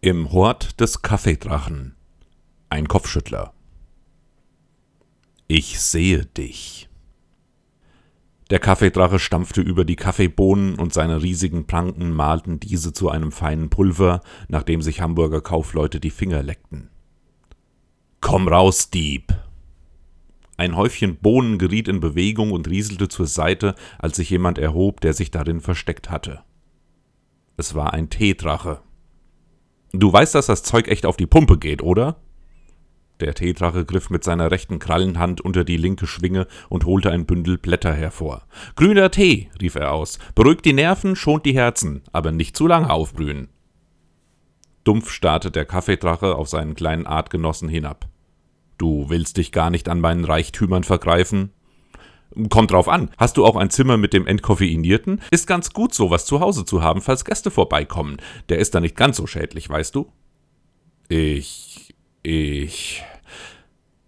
Im Hort des Kaffeedrachen. Ein Kopfschüttler. Ich sehe dich. Der Kaffeedrache stampfte über die Kaffeebohnen und seine riesigen Pranken malten diese zu einem feinen Pulver, nachdem sich Hamburger Kaufleute die Finger leckten. Komm raus, Dieb! Ein Häufchen Bohnen geriet in Bewegung und rieselte zur Seite, als sich jemand erhob, der sich darin versteckt hatte. Es war ein Teedrache. Du weißt, dass das Zeug echt auf die Pumpe geht, oder? Der Teedrache griff mit seiner rechten Krallenhand unter die linke Schwinge und holte ein Bündel Blätter hervor. Grüner Tee, rief er aus. Beruhigt die Nerven, schont die Herzen, aber nicht zu lange aufbrühen. Dumpf starrte der Kaffeedrache auf seinen kleinen Artgenossen hinab. Du willst dich gar nicht an meinen Reichtümern vergreifen? Kommt drauf an. Hast du auch ein Zimmer mit dem Entkoffeinierten? Ist ganz gut, sowas zu Hause zu haben, falls Gäste vorbeikommen. Der ist da nicht ganz so schädlich, weißt du? Ich. ich.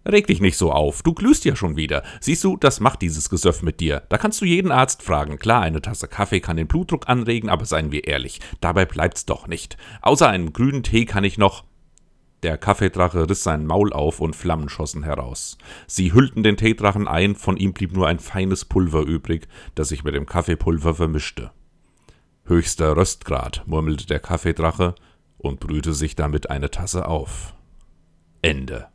Reg dich nicht so auf, du glühst ja schon wieder. Siehst du, das macht dieses Gesöff mit dir. Da kannst du jeden Arzt fragen. Klar, eine Tasse Kaffee kann den Blutdruck anregen, aber seien wir ehrlich, dabei bleibt's doch nicht. Außer einem grünen Tee kann ich noch. Der Kaffeedrache riss sein Maul auf und Flammen schossen heraus. Sie hüllten den Teedrachen ein, von ihm blieb nur ein feines Pulver übrig, das sich mit dem Kaffeepulver vermischte. Höchster Röstgrad, murmelte der Kaffeedrache und brühte sich damit eine Tasse auf. Ende.